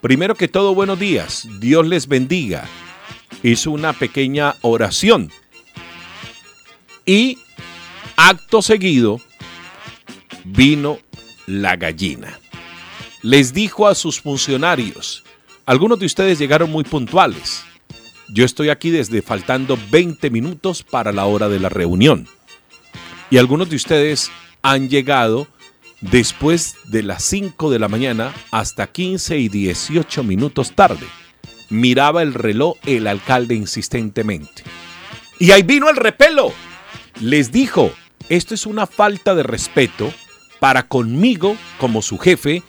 Primero que todo, buenos días. Dios les bendiga. Hizo una pequeña oración. Y acto seguido vino la gallina. Les dijo a sus funcionarios, algunos de ustedes llegaron muy puntuales. Yo estoy aquí desde faltando 20 minutos para la hora de la reunión. Y algunos de ustedes han llegado después de las 5 de la mañana hasta 15 y 18 minutos tarde. Miraba el reloj el alcalde insistentemente. Y ahí vino el repelo. Les dijo, esto es una falta de respeto para conmigo como su jefe,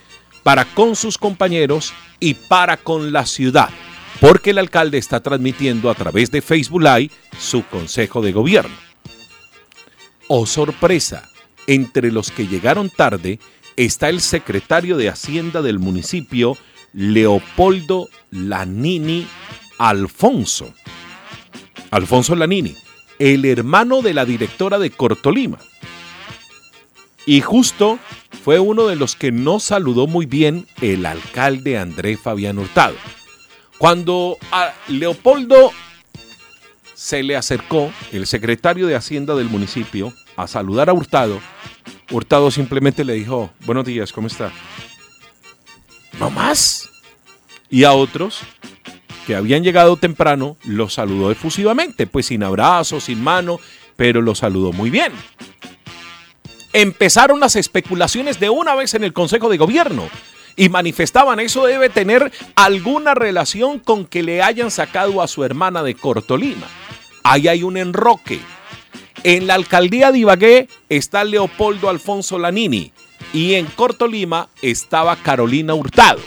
para con sus compañeros y para con la ciudad, porque el alcalde está transmitiendo a través de Facebook Live su consejo de gobierno. Oh sorpresa, entre los que llegaron tarde está el secretario de Hacienda del municipio, Leopoldo Lanini Alfonso. Alfonso Lanini, el hermano de la directora de Cortolima. Y justo fue uno de los que no saludó muy bien el alcalde Andrés Fabián Hurtado. Cuando a Leopoldo se le acercó el secretario de Hacienda del municipio a saludar a Hurtado, Hurtado simplemente le dijo, buenos días, ¿cómo está? No más. Y a otros que habían llegado temprano, los saludó efusivamente, pues sin abrazo, sin mano, pero los saludó muy bien empezaron las especulaciones de una vez en el Consejo de Gobierno y manifestaban eso debe tener alguna relación con que le hayan sacado a su hermana de Cortolima. Ahí hay un enroque. En la alcaldía de Ibagué está Leopoldo Alfonso Lanini y en Cortolima estaba Carolina Hurtado.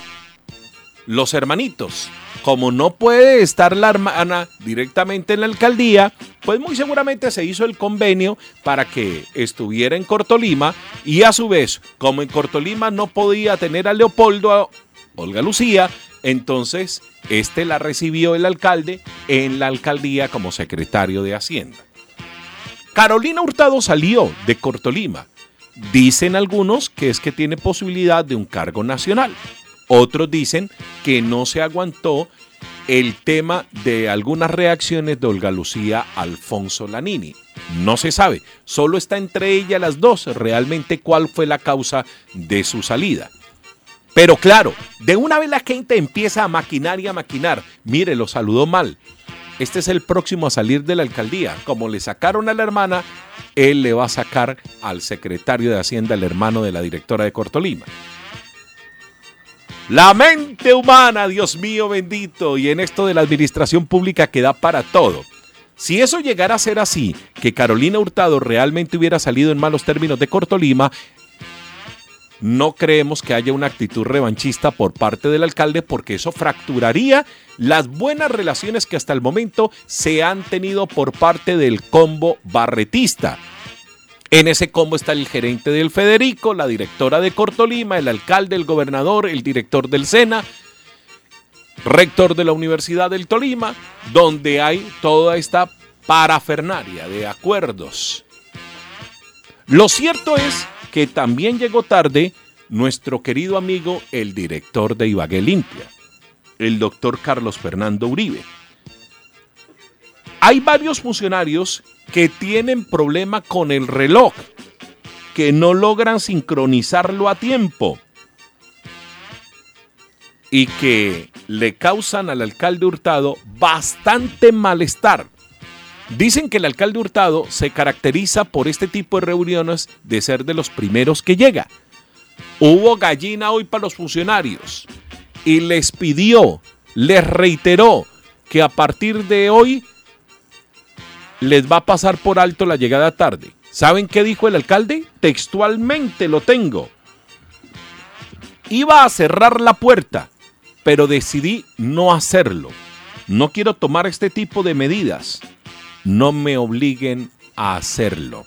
Los hermanitos como no puede estar la hermana directamente en la alcaldía, pues muy seguramente se hizo el convenio para que estuviera en Cortolima y a su vez, como en Cortolima no podía tener a Leopoldo, Olga Lucía, entonces este la recibió el alcalde en la alcaldía como secretario de Hacienda. Carolina Hurtado salió de Cortolima. Dicen algunos que es que tiene posibilidad de un cargo nacional. Otros dicen que no se aguantó el tema de algunas reacciones de Olga Lucía Alfonso Lanini. No se sabe, solo está entre ellas las dos realmente cuál fue la causa de su salida. Pero claro, de una vez la gente empieza a maquinar y a maquinar. Mire, lo saludó mal. Este es el próximo a salir de la alcaldía. Como le sacaron a la hermana, él le va a sacar al secretario de Hacienda, el hermano de la directora de Cortolima. La mente humana, Dios mío bendito, y en esto de la administración pública que da para todo. Si eso llegara a ser así, que Carolina Hurtado realmente hubiera salido en malos términos de Cortolima, no creemos que haya una actitud revanchista por parte del alcalde porque eso fracturaría las buenas relaciones que hasta el momento se han tenido por parte del combo barretista. En ese combo está el gerente del Federico, la directora de Cortolima, el alcalde, el gobernador, el director del SENA, rector de la Universidad del Tolima, donde hay toda esta parafernaria de acuerdos. Lo cierto es que también llegó tarde nuestro querido amigo, el director de Ibagué Limpia, el doctor Carlos Fernando Uribe. Hay varios funcionarios que tienen problema con el reloj, que no logran sincronizarlo a tiempo y que le causan al alcalde Hurtado bastante malestar. Dicen que el alcalde Hurtado se caracteriza por este tipo de reuniones de ser de los primeros que llega. Hubo gallina hoy para los funcionarios y les pidió, les reiteró que a partir de hoy les va a pasar por alto la llegada tarde. ¿Saben qué dijo el alcalde? Textualmente lo tengo. Iba a cerrar la puerta, pero decidí no hacerlo. No quiero tomar este tipo de medidas. No me obliguen a hacerlo.